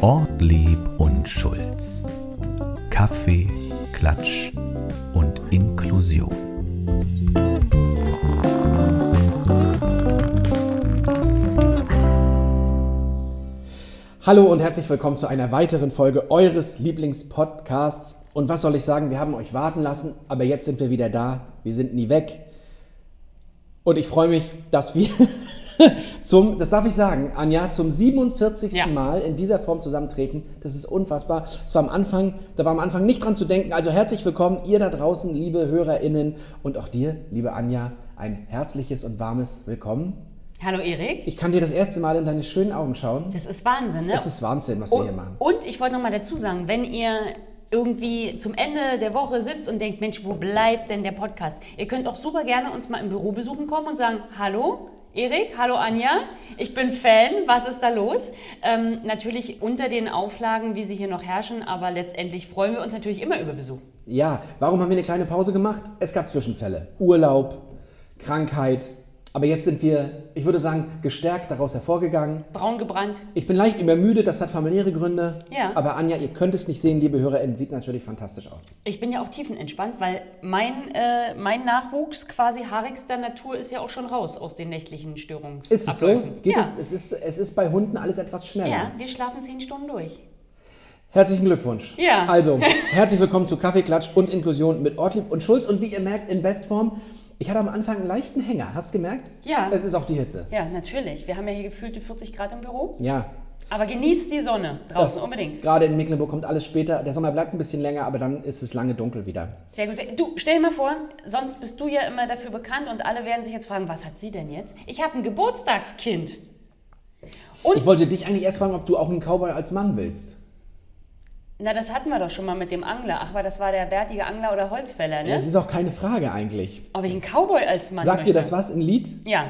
Ortlieb und Schulz. Kaffee, Klatsch und Inklusion. Hallo und herzlich willkommen zu einer weiteren Folge eures Lieblingspodcasts. Und was soll ich sagen, wir haben euch warten lassen, aber jetzt sind wir wieder da. Wir sind nie weg. Und ich freue mich, dass wir zum, das darf ich sagen, Anja, zum 47. Ja. Mal in dieser Form zusammentreten. Das ist unfassbar. Es war am Anfang, da war am Anfang nicht dran zu denken. Also herzlich willkommen, ihr da draußen, liebe HörerInnen und auch dir, liebe Anja, ein herzliches und warmes Willkommen. Hallo Erik. Ich kann dir das erste Mal in deine schönen Augen schauen. Das ist Wahnsinn, ne? Es ist Wahnsinn, was wir und, hier machen. und ich wollte noch mal dazu sagen, wenn ihr irgendwie zum Ende der Woche sitzt und denkt, Mensch, wo bleibt denn der Podcast? Ihr könnt auch super gerne uns mal im Büro besuchen kommen und sagen, hallo Erik, hallo Anja, ich bin Fan, was ist da los? Ähm, natürlich unter den Auflagen, wie sie hier noch herrschen, aber letztendlich freuen wir uns natürlich immer über Besuch. Ja, warum haben wir eine kleine Pause gemacht? Es gab Zwischenfälle. Urlaub, Krankheit. Aber jetzt sind wir, ich würde sagen, gestärkt daraus hervorgegangen. Braun gebrannt. Ich bin leicht übermüdet, das hat familiäre Gründe. Ja. Aber Anja, ihr könnt es nicht sehen, liebe HörerInnen, sieht natürlich fantastisch aus. Ich bin ja auch tiefenentspannt, weil mein, äh, mein Nachwuchs quasi haarigster Natur ist ja auch schon raus aus den nächtlichen Störungen. Ist es so? Geht ja. es, es, ist, es ist bei Hunden alles etwas schneller. Ja, wir schlafen zehn Stunden durch. Herzlichen Glückwunsch. Ja. Also, herzlich willkommen zu Kaffeeklatsch und Inklusion mit Ortlieb und Schulz. Und wie ihr merkt, in Bestform, ich hatte am Anfang einen leichten Hänger. Hast du gemerkt? Ja. Es ist auch die Hitze. Ja, natürlich. Wir haben ja hier gefühlte 40 Grad im Büro. Ja. Aber genießt die Sonne draußen unbedingt. Gerade in Mecklenburg kommt alles später. Der Sommer bleibt ein bisschen länger, aber dann ist es lange dunkel wieder. Sehr gut. Du, stell dir mal vor, sonst bist du ja immer dafür bekannt und alle werden sich jetzt fragen, was hat sie denn jetzt? Ich habe ein Geburtstagskind. Und, Ich wollte dich eigentlich erst fragen, ob du auch einen Cowboy als Mann willst. Na, das hatten wir doch schon mal mit dem Angler. Ach, war das war der bärtige Angler oder Holzfäller, ne? Das ist auch keine Frage eigentlich. Ob ich einen Cowboy als Mann Sagt dir möchte? das was, ein Lied? Ja,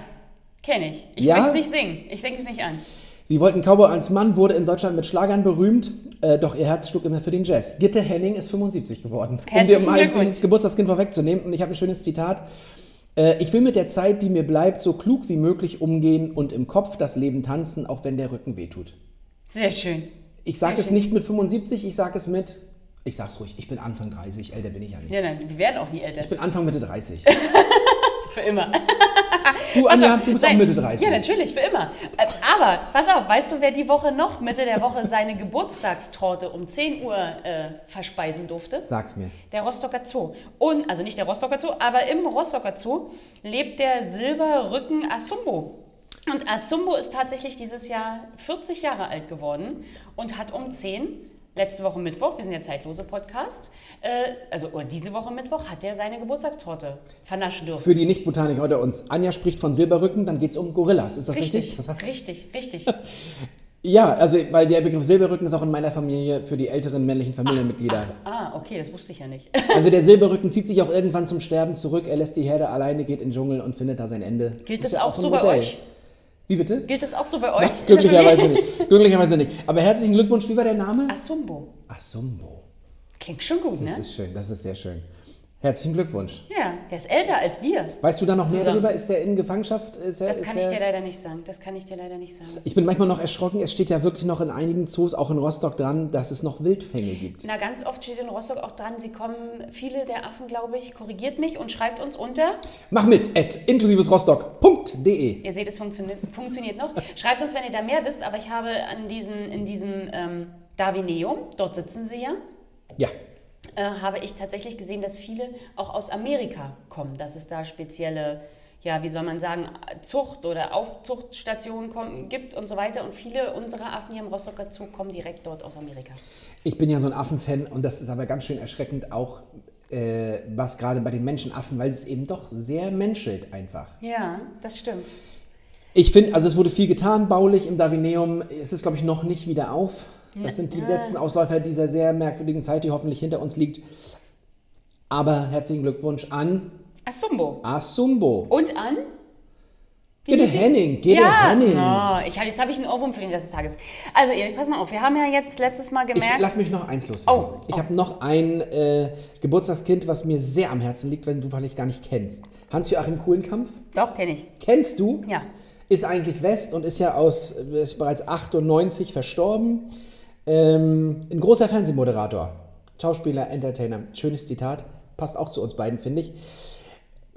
kenne ich. Ich Ja? will es nicht singen. Ich denke es nicht an. Sie wollten Cowboy als Mann, wurde in Deutschland mit Schlagern berühmt, äh, doch ihr Herz schlug immer für den Jazz. Gitte Henning ist 75 geworden. um dir Herzlichen mal das Geburtstagskind vorwegzunehmen. Und ich habe ein schönes Zitat. Äh, ich will mit der Zeit, die mir bleibt, so klug wie möglich umgehen und im Kopf das Leben tanzen, auch wenn der Rücken wehtut. Sehr schön. Ich sage es nicht mit 75, ich sage es mit, ich sag's ruhig, ich bin Anfang 30, älter bin ich ja nicht. Ja, nein, wir werden auch nie älter. Ich bin Anfang Mitte 30. Für immer. Du, Anja, auf, du bist auch nein. Mitte 30. Ja, natürlich, für immer. Äh, Aber, pass auf, weißt du, wer die Woche noch, Mitte der Woche, seine Geburtstagstorte um 10 Uhr äh, verspeisen durfte? Sag's mir. Der Rostocker Zoo. Und, also nicht der Rostocker Zoo, aber im Rostocker Zoo lebt der Silberrücken Asumbo. Und Asumbo ist tatsächlich dieses Jahr 40 Jahre alt geworden und hat um 10, letzte Woche Mittwoch, wir sind ja zeitlose Podcast, äh, also diese Woche Mittwoch, hat er seine Geburtstagstorte vernaschen dürfen. Für die Nicht-Botaniker unter uns. Anja spricht von Silberrücken, dann geht's um Gorillas. Ist das richtig? Richtig, richtig, richtig. Ja, also weil der Begriff Silberrücken ist auch in meiner Familie für die älteren männlichen Familienmitglieder. Ah, okay, das wusste ich ja nicht. Also der Silberrücken zieht sich auch irgendwann zum Sterben zurück. Er lässt die Herde alleine, geht in den Dschungel und findet da sein Ende. Gilt Ist das ja auch ein so bei Modell. euch? Wie bitte? Gilt das auch so bei euch? Glücklicherweise nicht. Glücklicherweise nicht. Aber herzlichen Glückwunsch. Wie war der Name? Asumbo. Asumbo. Klingt schon gut, Das ne? ist schön. Das ist sehr schön. Herzlichen Glückwunsch. Ja, der ist älter als wir. Weißt du da noch mehr Zusammen. darüber? Ist der in Gefangenschaft? Er, Das kann ich dir leider nicht sagen. Das kann ich dir leider nicht sagen. ich bin manchmal noch erschrocken. Es steht ja wirklich noch in einigen Zoos, auch in Rostock dran, dass es noch Wildfänge gibt. Na, ganz oft steht in Rostock auch dran, sie kommen, viele der Affen, glaube ich, korrigiert mich und schreibt uns unter. Mach mit at inklusivesrostock.de. Ihr seht, es funktioniert, funktioniert noch. Schreibt uns, wenn ihr da mehr wisst, aber ich habe an diesen, in diesem ähm, Darwineum, dort sitzen sie ja, Ja, äh, habe ich tatsächlich gesehen, dass viele auch aus Amerika kommen, dass es da spezielle, ja, wie soll man sagen, Zucht- oder Aufzuchtstationen kommen, gibt und so weiter. Und viele unserer Affen hier im Rostocker Zoo kommen direkt dort aus Amerika. Ich bin ja so ein Affenfan und das ist aber ganz schön erschreckend auch, äh, was gerade bei den Menschenaffen, weil es eben doch sehr menschelt einfach. Ja, das stimmt. Ich finde, also es wurde viel getan, baulich im Darwineum. Es ist, glaube ich, noch nicht wieder auf. Das sind die letzten Ausläufer dieser sehr merkwürdigen Zeit, die hoffentlich hinter uns liegt. Aber herzlichen Glückwunsch an Asumbo. Asumbo. Und an? Gede? Henning, Gede ja. Henning. Oh, ich, jetzt habe ich einen Ohrwurm für den Rest des Tages. Also Erik, pass mal auf. Wir haben ja jetzt letztes Mal Ich gemerkt... lass mich noch eins loswerden. Oh, Ich oh. habe noch ein äh, Geburtstagskind, was mir sehr am Herzen liegt, wenn du vielleicht gar nicht kennst. Hans-Joachim Kuhlenkampf. Doch, kenne ich. Kennst du? Ja. ist eigentlich West und ist ja aus, ist bereits 98 verstorben. Ähm, ein großer Fernsehmoderator, Schauspieler, Entertainer. Schönes Zitat, passt auch zu uns beiden, finde ich.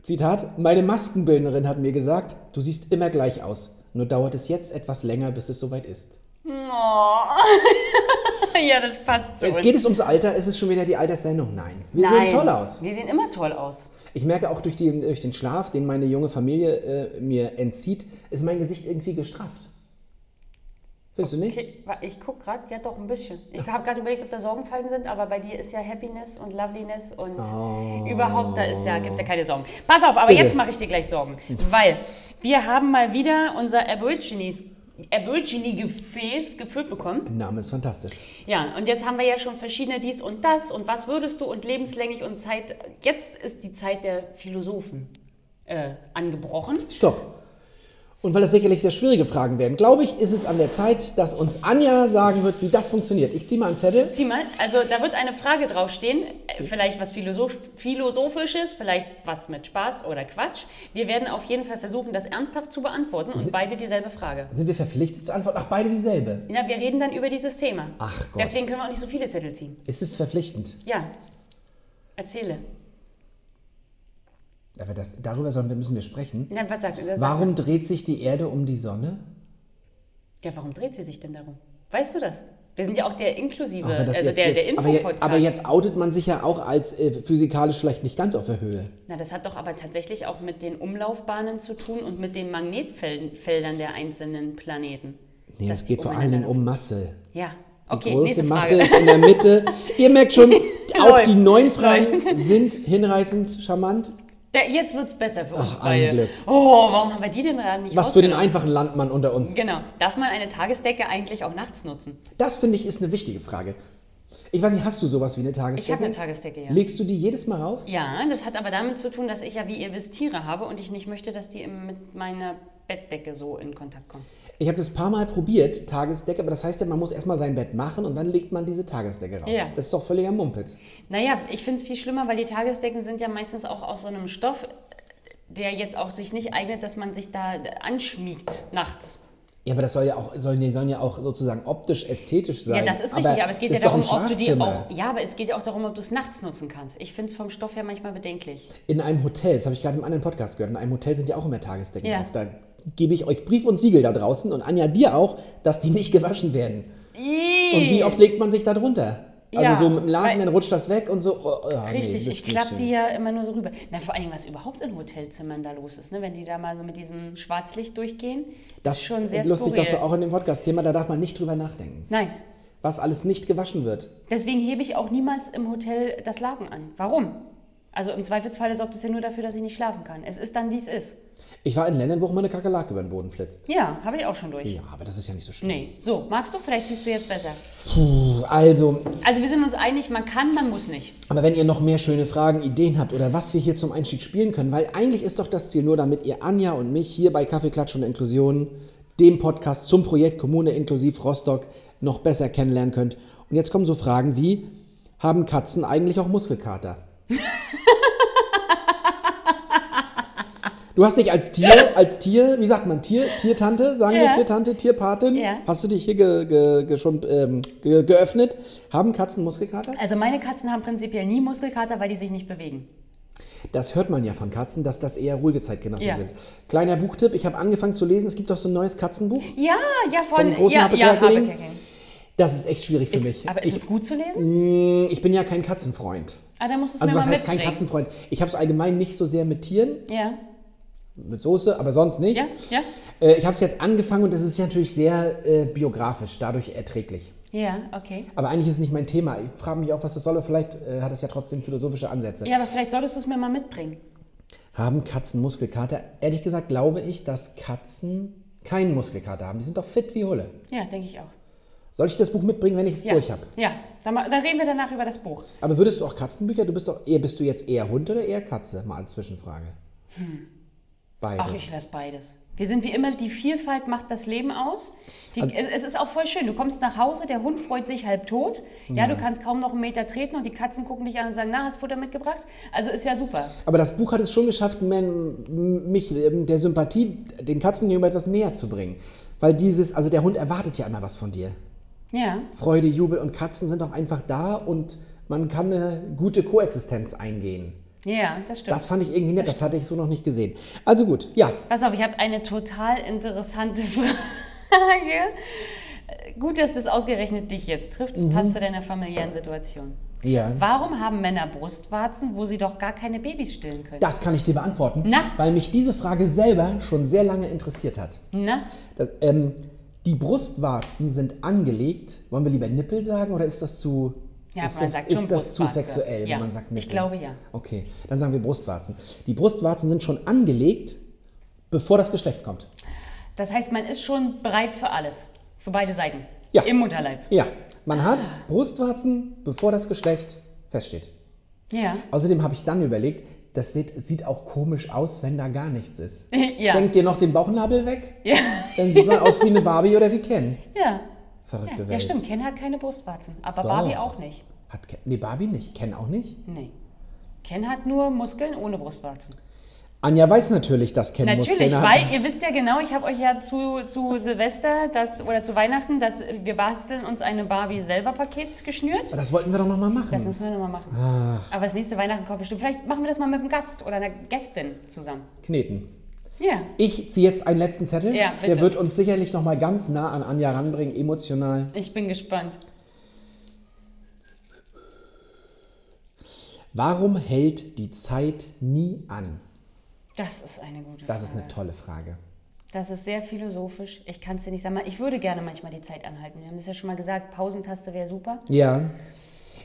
Zitat, meine Maskenbildnerin hat mir gesagt, du siehst immer gleich aus. Nur dauert es jetzt etwas länger, bis es soweit ist. Oh. ja, das passt zu Es geht es ums Alter, ist es schon wieder die Alterssendung? Nein. Wir Nein. sehen toll aus. Wir sehen immer toll aus. Ich merke auch durch, die, durch den Schlaf, den meine junge Familie äh, mir entzieht, ist mein Gesicht irgendwie gestrafft. Findest du nicht? Okay, ich gucke gerade, ja doch ein bisschen. Ich habe gerade überlegt, ob da Sorgenfalten sind, aber bei dir ist ja Happiness und Loveliness und überhaupt, da ist ja, gibt es ja keine Sorgen. Pass auf, aber Bitte. jetzt mache ich dir gleich Sorgen. Weil wir haben mal wieder unser Aborigines, Aborigine-Gefäß gefüllt bekommen. Der Name ist fantastisch. Ja, und jetzt haben wir ja schon verschiedene dies und das und was würdest du und lebenslänglich und Zeit. Jetzt ist die Zeit der Philosophen äh, angebrochen. Stopp. Und weil das sicherlich sehr schwierige Fragen werden, glaube ich, ist es an der Zeit, dass uns Anja sagen wird, wie das funktioniert. Ich ziehe mal einen Zettel. Zieh mal, also da wird eine Frage draufstehen, vielleicht was Philosoph Philosophisches, vielleicht was mit Spaß oder Quatsch. Wir werden auf jeden Fall versuchen, das ernsthaft zu beantworten und beide dieselbe Frage. Sind wir verpflichtet zu antworten? Ach, beide dieselbe. Ja, wir reden dann über dieses Thema. Ach Gott. Deswegen können wir auch nicht so viele Zettel ziehen. Ist es verpflichtend? Ja, erzähle. Aber das, darüber sollen wir, müssen wir sprechen. Na, was sagt das? Warum dreht sich die Erde um die Sonne? Ja, warum dreht sie sich denn darum? Weißt du das? Wir sind ja auch der inklusive, Aber, also jetzt, der, der jetzt, aber, je- Info-Podcast. aber jetzt outet man sich ja auch als äh, physikalisch vielleicht nicht ganz auf der Höhe. Na, das hat doch aber tatsächlich auch mit den Umlaufbahnen zu tun und mit den Magnetfeldern der einzelnen Planeten. Nee, es geht vor allen Dingen umeinander- um Masse. Ja, Die okay, große nächste Masse ist in der Mitte. Ihr merkt schon, auch die neuen Fragen sind hinreißend charmant. Da, jetzt wird es besser für uns Ach, ein beide. Glück. Oh, warum haben wir die denn gerade nicht Was für den einfachen Landmann unter uns. Genau. Darf man eine Tagesdecke eigentlich auch nachts nutzen? Das finde ich ist eine wichtige Frage. Ich weiß nicht, hast du sowas wie eine Tagesdecke? Ich habe eine Tagesdecke, ja. Legst du die jedes Mal rauf? Ja, das hat aber damit zu tun, dass ich ja, wie ihr wisst, Tiere habe und ich nicht möchte, dass die mit meiner Bettdecke so in Kontakt kommen. Ich habe das ein paar Mal probiert, Tagesdecke, aber das heißt ja, man muss erstmal sein Bett machen und dann legt man diese Tagesdecke rauf. Ja. Das ist doch völliger Mumpitz. Naja, ich finde es viel schlimmer, weil die Tagesdecken sind ja meistens auch aus so einem Stoff, der jetzt auch sich nicht eignet, dass man sich da anschmiegt nachts. Ja, aber das soll ja auch, sollen, die sollen ja auch sozusagen optisch, ästhetisch sein. Ja, das ist richtig, aber es geht ja darum, ob du die auch. Ja, aber es geht ja auch darum, ob du es nachts nutzen kannst. Ich finde es vom Stoff her manchmal bedenklich. In einem Hotel, das habe ich gerade im anderen Podcast gehört, in einem Hotel sind ja auch immer Tagesdecken Ja. drauf. Da gebe ich euch Brief und Siegel da draußen und Anja dir auch, dass die nicht gewaschen werden. Und wie oft legt man sich da drunter? Also Ja, so mit dem Laden, dann rutscht das weg und so. Oh, oh, nee, Richtig, das ich klappe die ja immer nur so rüber. Na, vor allen Dingen, was überhaupt in Hotelzimmern da los ist, ne? wenn die da mal so mit diesem Schwarzlicht durchgehen. Das ist schon sehr ist lustig, skurril. dass wir auch in dem Podcast-Thema, da darf man nicht drüber nachdenken. Nein, Was alles nicht gewaschen wird. deswegen hebe ich auch niemals im Hotel das Laken an. Warum? Also im Zweifelsfalle sorgt es ja nur dafür, dass ich nicht schlafen kann. Es ist dann, wie es ist. Ich war in Ländern, wo auch mal eine Kakerlake über den Boden flitzt. Ja, habe ich auch schon durch. Ja, aber das ist ja nicht so schlimm. Nee. So, magst du? Vielleicht siehst du jetzt besser. Puh, also, Also wir sind uns einig, man kann, man muss nicht. aber wenn ihr noch mehr schöne Fragen, Ideen habt oder was wir hier zum Einstieg spielen können, weil eigentlich ist doch das Ziel nur, damit ihr Anja und mich hier bei Kaffeeklatsch und Inklusion, dem Podcast zum Projekt Kommune Inklusiv Rostock, noch besser kennenlernen könnt. Und jetzt kommen so Fragen wie, haben Katzen eigentlich auch Muskelkater? Du hast dich als Tier, als Tier, wie sagt man, Tier, Tiertante, sagen wir Ja. Tiertante, Tierpatin, Ja. hast du dich hier ge, ge, ge, schon ähm, ge, geöffnet? Haben Katzen Muskelkater? Also meine Katzen haben prinzipiell nie Muskelkater, weil die sich nicht bewegen. Das hört man ja von Katzen, dass das eher ruhige Zeitgenossen Ja. sind. Kleiner Buchtipp, ich habe angefangen zu lesen, es gibt doch so ein neues Katzenbuch. Ja, ja, von Vom großen ja, Happe ja? Happe. Das ist echt schwierig für Ist, mich. aber ist ich, es gut zu lesen? ich bin ja kein Katzenfreund. Ah, dann musst du es Also mir was heißt kein mitbringen. Katzenfreund? Ich habe es allgemein nicht so sehr mit Tieren, Ja, mit Soße, aber sonst nicht. ja, ja. Äh, ich habe es jetzt angefangen und das ist natürlich sehr äh, biografisch, dadurch erträglich. Ja, okay. Aber eigentlich ist es nicht mein Thema. Ich frage mich auch, was das soll, aber vielleicht äh, hat es ja trotzdem philosophische Ansätze. Ja, aber vielleicht solltest du es mir mal mitbringen. Haben Katzen Muskelkater? Ehrlich gesagt glaube ich, dass Katzen keinen Muskelkater haben. Die sind doch fit wie Hulle. Ja, denke ich auch. Soll ich das Buch mitbringen, wenn ich es Ja, durch habe? ja. Dann, dann reden wir danach über das Buch. Aber würdest du auch Katzenbücher? Du bist doch eher, bist du jetzt eher Hund oder eher Katze? Mal als Zwischenfrage. Beides. Ach, ich lasse beides. Wir sind wie immer, die Vielfalt macht das Leben aus. Die, Also- es ist auch voll schön. Du kommst nach Hause, der Hund freut sich halb tot. Ja, du kannst kaum noch einen Meter treten und die Katzen gucken dich an und sagen, na, hast Futter mitgebracht? Also ist ja super. Aber das Buch hat es schon geschafft, men- mich ähm, der Sympathie den Katzen gegenüber etwas näher zu bringen. Weil dieses, also der Hund erwartet ja immer was von dir. Ja. Freude, Jubel und Katzen sind auch einfach da und man kann eine gute Koexistenz eingehen. Ja, das stimmt. Das fand ich irgendwie nett, das hatte ich so noch nicht gesehen. Also gut, ja. Pass auf, ich habe eine total interessante Frage. Gut, dass das ausgerechnet dich jetzt trifft. Mhm. Das passt zu deiner familiären Situation. Ja. Warum haben Männer Brustwarzen, wo sie doch gar keine Babys stillen können? Das kann ich dir beantworten, Na? weil mich diese Frage selber schon sehr lange interessiert hat. Na? Das, ähm, die Brustwarzen sind angelegt. Wollen wir lieber Nippel sagen oder ist das zu, Ja, ist man das, ist das zu sexuell, Ja, wenn man sagt ich Nippel? glaube ja. Okay, dann sagen wir Brustwarzen. Die Brustwarzen sind schon angelegt, bevor das Geschlecht kommt. Das heißt, man ist schon bereit für alles. Für beide Seiten. Ja. Im Mutterleib. Ja, man hat Brustwarzen, bevor das Geschlecht feststeht. Ja. Außerdem habe ich dann überlegt, das sieht, sieht auch komisch aus, wenn da gar nichts ist. Ja. Denkt ihr noch den Bauchnabel weg? Ja. Dann sieht man aus wie eine Barbie oder wie Ken. Ja. Verrückte Ja, Welt. ja, stimmt. Ken hat keine Brustwarzen. Aber Doch. Barbie auch nicht. Hat Ken, nee, Barbie nicht. Ken auch nicht. Nee. Ken hat nur Muskeln ohne Brustwarzen. Anja weiß natürlich, dass Ken Natürlich, Muskeln hat. weil ihr wisst ja genau, ich habe euch ja zu, zu Silvester das, oder zu Weihnachten, dass wir basteln uns eine Barbie selber Paket geschnürt. Das wollten wir doch noch mal machen. Das müssen wir nochmal machen. Aber das nächste Weihnachten kommt bestimmt. Vielleicht machen wir das mal mit einem Gast oder einer Gästin zusammen. Kneten. Ja. Ich ziehe jetzt einen letzten Zettel. Ja. Der wird uns sicherlich noch mal ganz nah an Anja ranbringen, emotional. Ich bin gespannt. Warum hält die Zeit nie an? Das ist eine gute Das ist Frage. eine tolle Frage. Das ist sehr philosophisch. Ich kann es dir nicht sagen. Ich würde gerne manchmal die Zeit anhalten. Wir haben das ja schon mal gesagt, Pausentaste wäre super. Ja.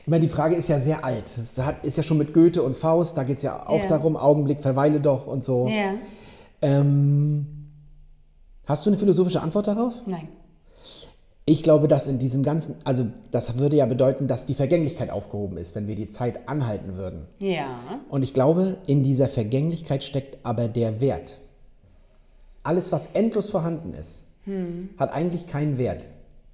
Ich meine, die Frage ist ja sehr alt. Es ist ja schon mit Goethe und Faust, da geht es ja auch Ja. darum, Augenblick, verweile doch und so. Ja. Ähm, hast du eine philosophische Antwort darauf? Nein. Ich glaube, dass in diesem ganzen, also das würde ja bedeuten, dass die Vergänglichkeit aufgehoben ist, wenn wir die Zeit anhalten würden. Ja. Und ich glaube, in dieser Vergänglichkeit steckt aber der Wert. Alles, was endlos vorhanden ist, Hm. hat eigentlich keinen Wert.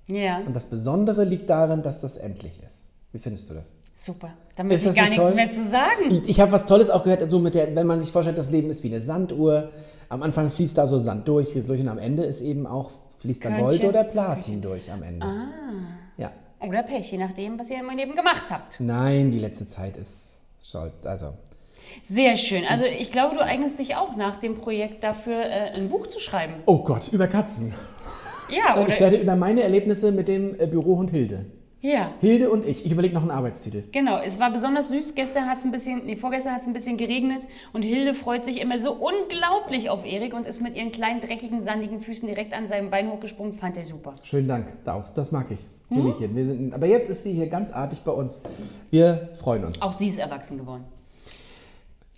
Ja. Und das Besondere liegt darin, dass das endlich ist. Wie findest du das? Super. Da möchte ich gar nicht nichts toll? mehr zu sagen. Ich, ich habe was Tolles auch gehört, so mit der, wenn man sich vorstellt, das Leben ist wie eine Sanduhr. Am Anfang fließt da so Sand durch, fließt durch und am Ende ist eben auch, fließt da Gold oder Platin durch am Ende. Ah. Ja. Oder Pech, je nachdem, was ihr in meinem Leben gemacht habt. Nein, die letzte Zeit ist, schuld. Also, Sehr schön. Also ich glaube, du eignest dich auch nach dem Projekt dafür, äh, ein Buch zu schreiben. oh Gott, über Katzen. Ja, Ich oder? werde über meine Erlebnisse mit dem äh, Bürohund Hilde. Ja. Hilde und ich. Ich überlege noch einen Arbeitstitel. Genau, es war besonders süß. Gestern hat es ein bisschen, nee, vorgestern hat es ein bisschen geregnet und Hilde freut sich immer so unglaublich auf Erik und ist mit ihren kleinen, dreckigen, sandigen Füßen direkt an seinem Bein hochgesprungen. Fand er super. Schönen Dank. Da- Das mag ich. Hm? Lillichen. Wir sind, aber jetzt ist sie hier ganz artig bei uns. Wir freuen uns, Auch sie ist erwachsen geworden.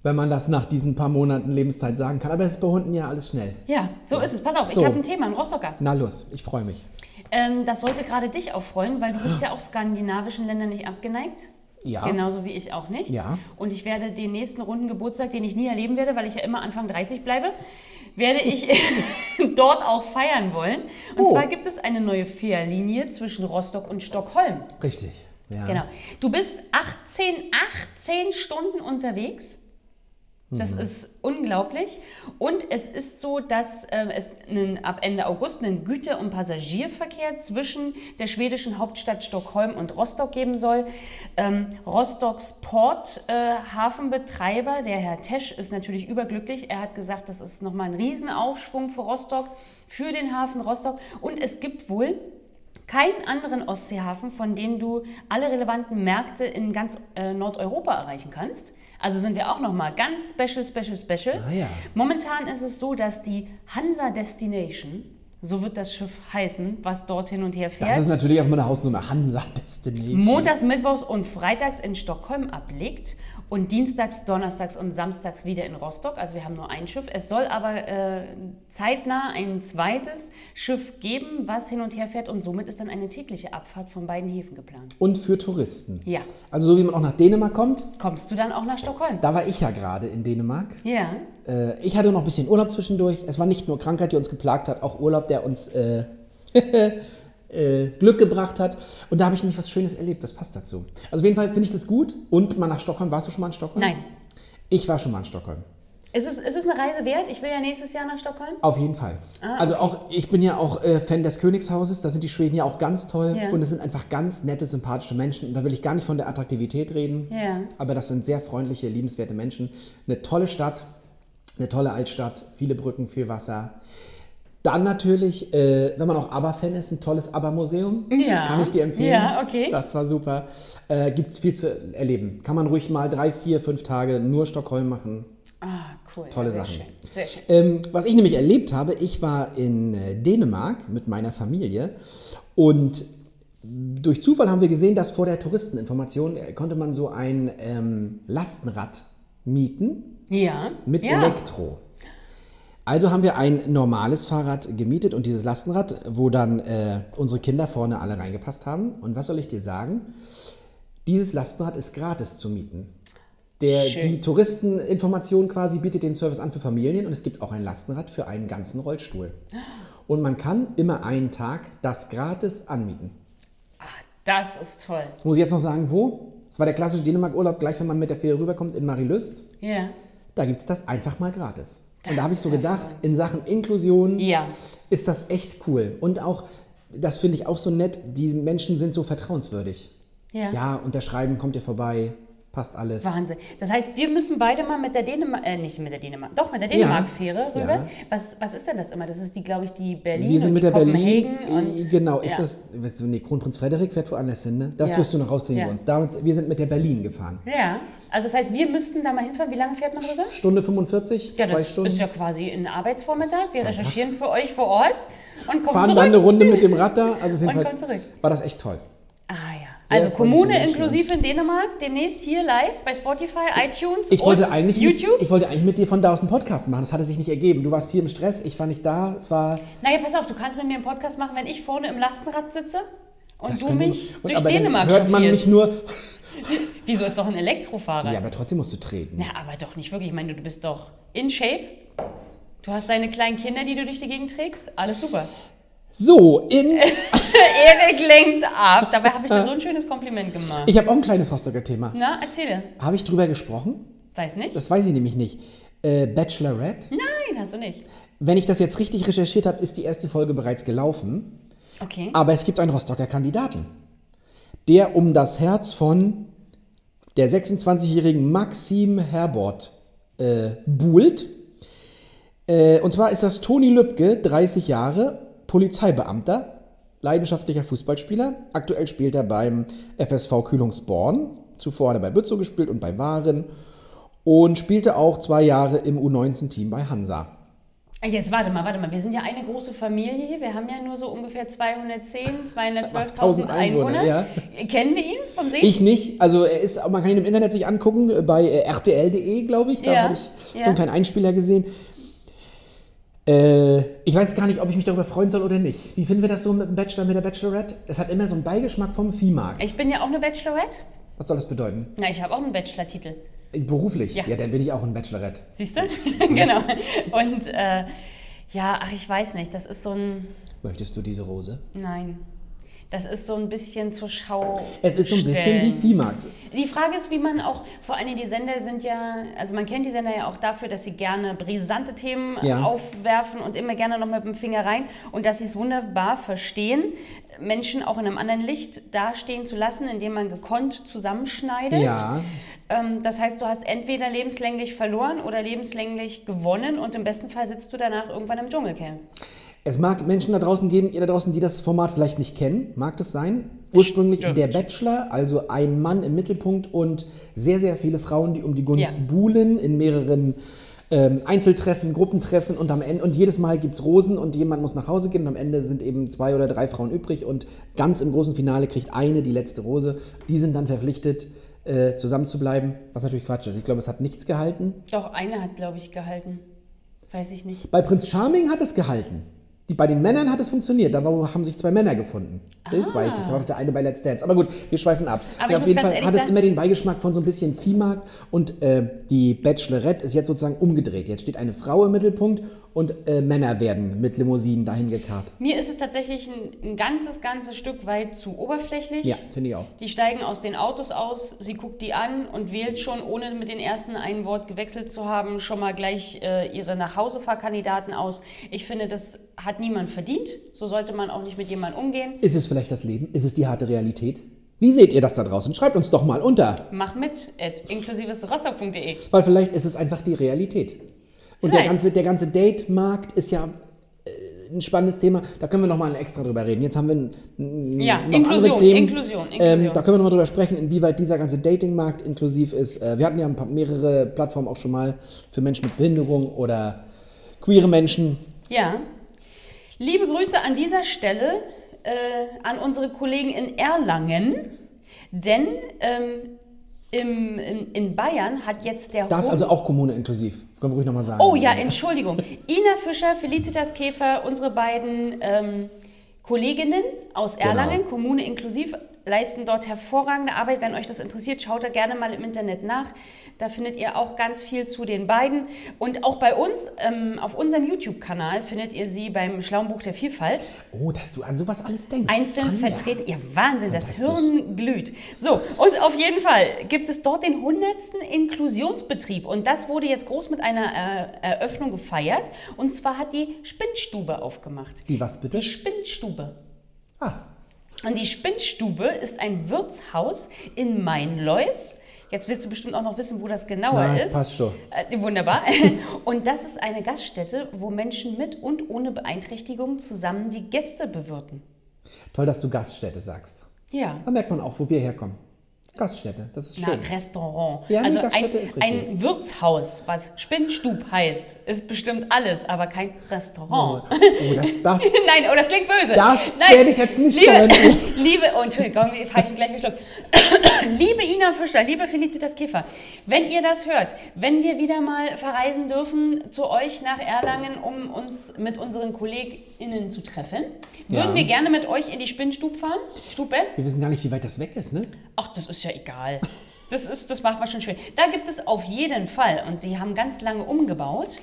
wenn man das nach diesen paar Monaten Lebenszeit sagen kann. Aber es ist bei Hunden ja alles schnell. Ja, so ist es. Pass auf, So. ich habe ein Thema, ein Rostocker. Na los, ich freue mich. Ähm, das sollte gerade dich auch freuen, weil du bist ja auch skandinavischen Ländern nicht abgeneigt. Ja. Genauso wie ich auch nicht. Ja. Und ich werde den nächsten runden Geburtstag, den ich nie erleben werde, weil ich ja immer Anfang 30 bleibe, werde ich dort auch feiern wollen. Und Oh. zwar gibt es eine neue Fährlinie zwischen Rostock und Stockholm. Richtig. Ja. Genau. Du bist 18, 18 Stunden unterwegs. Das Mhm. ist unglaublich. Und es ist so, dass ähm, es einen, ab Ende August einen Güter- und Passagierverkehr zwischen der schwedischen Hauptstadt Stockholm und Rostock geben soll. Ähm, Rostocks Port-Hafenbetreiber, der Herr Tesch, ist natürlich überglücklich. Er hat gesagt, das ist nochmal ein Riesenaufschwung für Rostock, für den Hafen Rostock. Und es gibt wohl keinen anderen Ostseehafen, von dem du alle relevanten Märkte in ganz äh, Nordeuropa erreichen kannst. Also sind wir auch nochmal ganz special, special, special. Ah ja. Momentan ist es so, dass die Hansa Destination, so wird das Schiff heißen, was dort hin und her fährt, Das ist natürlich erstmal eine Hausnummer. Hansa Destination. montags, mittwochs und freitags in Stockholm ablegt und dienstags, donnerstags und samstags wieder in Rostock. Also wir haben nur ein Schiff. Es soll aber äh, zeitnah ein zweites Schiff geben, was hin und her fährt und somit ist dann eine tägliche Abfahrt von beiden Häfen geplant. Und für Touristen. Ja. Also so wie man auch nach Dänemark kommt. Kommst du dann auch nach Stockholm? Da war ich ja gerade in Dänemark. Ja. Äh, ich hatte noch ein bisschen Urlaub zwischendurch. Es war nicht nur Krankheit, die uns geplagt hat, auch Urlaub, der uns äh, äh, Glück gebracht hat. Und da habe ich nämlich was Schönes erlebt. Das passt dazu. Also auf jeden Fall finde ich das gut. Und mal nach Stockholm. Warst du schon mal in Stockholm? Nein. Ich war schon mal in Stockholm. Ist es, ist es eine Reise wert? Ich will ja nächstes Jahr nach Stockholm. Auf jeden Fall. Ah, also auch, ich bin ja auch äh, Fan des Königshauses, da sind die Schweden ja auch ganz toll Ja. und es sind einfach ganz nette, sympathische Menschen. Und da will ich gar nicht von der Attraktivität reden, Ja. aber das sind sehr freundliche, liebenswerte Menschen. Eine tolle Stadt, eine tolle Altstadt, viele Brücken, viel Wasser. Dann natürlich, äh, wenn man auch ABBA-Fan ist, ein tolles ABBA-Museum. Ja. Kann ich dir empfehlen. Ja, okay. Das war super. Äh, Gibt es viel zu erleben. Kann man ruhig mal drei, vier, fünf Tage nur Stockholm machen. Ah, cool. Tolle ja, sehr Sachen. Schön. Sehr schön. Ähm, was ich nämlich erlebt habe, ich war in äh, Dänemark mit meiner Familie und durch Zufall haben wir gesehen, dass vor der Touristeninformation äh, konnte man so ein ähm, Lastenrad mieten Ja. mit ja. Elektro. Also haben wir ein normales Fahrrad gemietet und dieses Lastenrad, wo dann äh, unsere Kinder vorne alle reingepasst haben. Und was soll ich dir sagen? Dieses Lastenrad ist gratis zu mieten. Der, Schön. die Touristeninformation quasi bietet den Service an für Familien und es gibt auch ein Lastenrad für einen ganzen Rollstuhl. Und man kann immer einen Tag das gratis anmieten. Das ist toll. Muss ich jetzt noch sagen, wo? Es war der klassische Dänemark-Urlaub, gleich wenn man mit der Fähre rüberkommt in Marilüst. Ja. Da gibt es das einfach mal gratis. Das und da habe ich so gedacht, in Sachen Inklusion Ja. ist das echt cool. Und auch, das finde ich auch so nett, die Menschen sind so vertrauenswürdig. Ja. Ja, unterschreiben, kommt ihr vorbei, passt alles. Wahnsinn. Das heißt, wir müssen beide mal mit der Dänemark, äh, nicht mit der Dänemark, doch mit der Dänemark-Fähre rüber. ja. Was, was ist denn das immer? Das ist die, glaube ich, die Berlin Wir sind und mit der Berlin. Und, genau, ist ja. das. Nee, Kronprinz Frederik fährt woanders hin, ne? Das Ja. wirst du noch rauskriegen Ja. bei uns. Damals, wir sind mit der Berlin gefahren. Ja, also das heißt, wir müssten da mal hinfahren. Wie lange fährt man rüber? Stunde 45, Ja, zwei das Stunden. ist ja quasi ein Arbeitsvormittag. Wir recherchieren für euch vor Ort und kommen fahren zurück. dann eine Runde mit dem Rad da. Also jedenfalls war das echt toll. Ja. Sehr also Kommune inklusive in Dänemark, demnächst hier live bei Spotify, iTunes Ich wollte, und eigentlich mit, YouTube. ich wollte eigentlich mit dir von da aus einen Podcast machen. Das hatte sich nicht ergeben. Du warst hier im Stress, ich war nicht da. Es war. naja, pass auf, du kannst mit mir einen Podcast machen, wenn ich vorne im Lastenrad sitze und Das du mich und, durch Dänemark dann hört man mich nur. Wieso ist doch ein Elektrofahrrad? Ja, aber trotzdem musst du treten. Na, aber doch nicht wirklich. Ich meine, du bist doch in Shape. Du hast deine kleinen Kinder, die du durch die Gegend trägst. Alles super. So, in. Erik lenkt ab. Dabei habe ich dir so ein schönes Kompliment gemacht. Ich habe auch ein kleines Rostocker Thema. Na, erzähle. Habe ich drüber gesprochen? Weiß nicht? Das weiß ich nämlich nicht. Äh, Bachelorette. Nein, hast du nicht. Wenn ich das jetzt richtig recherchiert habe, ist die erste Folge bereits gelaufen. Okay. Aber es gibt einen Rostocker Kandidaten, der um das Herz von der 26-jährigen Maxim Herbort äh, buhlt. Äh, und zwar ist das Toni Lübke, 30 Jahre, Polizeibeamter, leidenschaftlicher Fußballspieler. Aktuell spielt er beim FSV Kühlungsborn. Zuvor hat er bei Bützow gespielt und bei Waren. Und spielte auch zwei Jahre im U19-Team bei Hansa. Jetzt warte mal, warte mal. Wir sind ja eine große Familie hier. Wir haben ja nur so ungefähr 210, 212.000 1000 Einwohner. Ja. Kennen wir ihn vom Sehen? Ich nicht. Also er ist, man kann ihn im Internet sich angucken, bei äh, rtl.de, glaube ich. Da Ja, hatte ich so einen kleinen Einspieler gesehen. Äh, ich weiß gar nicht, ob ich mich darüber freuen soll oder nicht. Wie finden wir das so mit dem Bachelor, mit der Bachelorette? Es hat immer so einen Beigeschmack vom Viehmarkt. Ich bin ja auch eine Bachelorette. Was soll das bedeuten? Na, ich habe auch einen Bachelor-Titel. Äh, Beruflich? Ja. Ja, dann bin ich auch ein Bachelorette. Siehst du? genau. Und äh, ja, ach, ich weiß nicht. Das ist so ein. Möchtest du diese Rose? Nein. Das ist so ein bisschen zur Schau. Es ist so ein bisschen wie. Viehmarkt. Die Frage ist, wie man auch, vor allem die Sender sind ja, also man kennt die Sender ja auch dafür, dass sie gerne brisante Themen Ja. aufwerfen und immer gerne noch mit dem Finger rein und dass sie es wunderbar verstehen, Menschen auch in einem anderen Licht dastehen zu lassen, indem man gekonnt zusammenschneidet. Ja. Ähm, das heißt, du hast entweder lebenslänglich verloren oder lebenslänglich gewonnen und im besten Fall sitzt du danach irgendwann im Dschungelcamp. Es mag Menschen da draußen geben, ihr da draußen, die das Format vielleicht nicht kennen. Mag das sein? Ursprünglich Stimmt. der Bachelor, also ein Mann im Mittelpunkt und sehr, sehr viele Frauen, die um die Gunst Ja. buhlen in mehreren ähm, Einzeltreffen, Gruppentreffen und am Ende und jedes Mal gibt es Rosen und jemand muss nach Hause gehen und am Ende sind eben zwei oder drei Frauen übrig und ganz im großen Finale kriegt eine die letzte Rose. Die sind dann verpflichtet, äh, zusammen zu bleiben, was natürlich Quatsch ist. Ich glaube, es hat nichts gehalten. Doch, eine hat, glaube ich, gehalten. Weiß ich nicht. Bei Prinz Charming hat es gehalten. Die, bei den Männern hat es funktioniert, da war- haben sich zwei Männer gefunden. Das weiß ich, da war doch der eine bei Let's Dance. Aber gut, wir schweifen ab. Aber Ja, auf jeden Fall hat es immer den Beigeschmack von so ein bisschen Viehmarkt und äh, die Bachelorette ist jetzt sozusagen umgedreht. Jetzt steht eine Frau im Mittelpunkt und äh, Männer werden mit Limousinen dahin gekarrt. Mir ist es tatsächlich ein, ein ganzes, ganzes Stück weit zu oberflächlich. Ja, finde ich auch. Die steigen aus den Autos aus, sie guckt die an und wählt schon, ohne mit den ersten ein Wort gewechselt zu haben, schon mal gleich äh, ihre Nachhausefahrkandidaten aus. Ich finde, das hat niemand verdient. So sollte man auch nicht mit jemandem umgehen. Ist es vielleicht das Leben? Ist es die harte Realität? Wie seht ihr das da draußen? Schreibt uns doch mal unter. Mach mit, at inklusivesrostock.de. Weil vielleicht ist es einfach die Realität. Und der ganze, der ganze Date-Markt ist ja äh, ein spannendes Thema. Da können wir noch mal extra drüber reden. Jetzt haben wir n- n- Ja, noch Inklusion, andere Themen. Inklusion, Ähm, Inklusion. da können wir noch mal drüber sprechen, inwieweit dieser ganze Dating-Markt inklusiv ist. Äh, wir hatten ja ein paar, mehrere Plattformen auch schon mal für Menschen mit Behinderung oder queere Menschen. Ja. Liebe Grüße an dieser Stelle äh, an unsere Kollegen in Erlangen, denn ähm, im, in, in Bayern hat jetzt der Das ist Hof- also auch Kommune inklusiv. Können wir ruhig noch mal sagen. Oh ja, Entschuldigung. Ina Fischer, Felicitas Käfer, unsere beiden ähm, Kolleginnen aus Erlangen, Genau. Kommune inklusiv, leisten dort hervorragende Arbeit. Wenn euch das interessiert, schaut da gerne mal im Internet nach. Da findet ihr auch ganz viel zu den beiden. Und auch bei uns, ähm, auf unserem YouTube-Kanal, findet ihr sie beim Schlauen Buch der Vielfalt. Oh, dass du an sowas alles denkst. Einzeln Anja. vertreten. Ja, Wahnsinn, das. Hirn glüht. So, und auf jeden Fall gibt es dort den 100. Inklusionsbetrieb. Und das wurde jetzt groß mit einer äh, Eröffnung gefeiert. Und zwar hat die Spinnstube aufgemacht. Die was bitte? Die Spinnstube. Ah, Und die Spinnstube ist ein Wirtshaus in Mainlois. Jetzt willst du bestimmt auch noch wissen, wo das genauer Nein, ist. passt schon. Äh, wunderbar. Und das ist eine Gaststätte, wo Menschen mit und ohne Beeinträchtigung zusammen die Gäste bewirten. toll, dass du Gaststätte sagst. Ja. Da merkt man auch, wo wir herkommen. Gaststätte, das ist Na, schön. Restaurant. Ja, also Gaststätte ein, ist richtig. ein Wirtshaus, was Spinnstub heißt, ist bestimmt alles, aber kein Restaurant. Oh, das, das. Nein, oh, das klingt böse. Das Nein, werde ich jetzt nicht liebe, liebe, oh, Entschuldigung, ich fahre gleich Schluck. liebe Ina Fischer, liebe Felicitas Käfer, wenn ihr das hört, wenn wir wieder mal verreisen dürfen zu euch nach Erlangen, um uns mit unseren KollegInnen zu treffen, würden Ja. wir gerne mit euch in die Spinnstub fahren. Stube? Wir wissen gar nicht, wie weit das weg ist, ne? Ach, das ist ja egal. Das, ist, das macht man schon schön. Da gibt es auf jeden Fall, und die haben ganz lange umgebaut,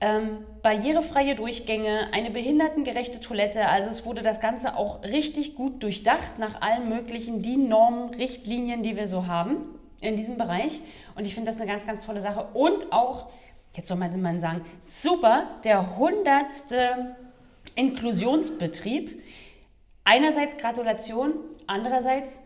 ähm, barrierefreie Durchgänge, eine behindertengerechte Toilette. Also es wurde das Ganze auch richtig gut durchdacht nach allen möglichen DIN-Normen, Richtlinien, die wir so haben in diesem Bereich. Und ich finde das eine ganz, ganz tolle Sache. Und auch, jetzt soll man sagen, super, der hundertste Inklusionsbetrieb. Einerseits Gratulation, andererseits,